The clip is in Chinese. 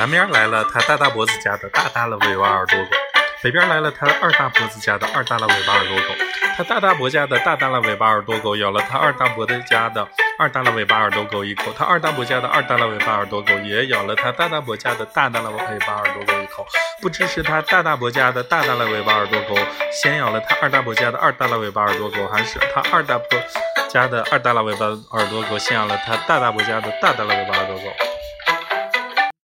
南边来了他大大脖子家的大大的尾巴耳朵狗，北边来了他二大脖子家的二大的尾巴耳朵狗。他大大伯家的大大的尾巴耳朵狗咬了他二大伯的家的二大的尾巴耳朵狗一口，他二大伯家的二大的尾巴耳朵狗也咬了他大大伯家的大大的尾巴耳朵狗一口。不知是他大大伯家的大大的尾巴耳朵狗先咬了他二大伯家的二大的尾巴耳朵狗，还是他二大伯家的二大的尾巴耳朵狗先咬了他大大伯家的大大的尾巴耳朵狗。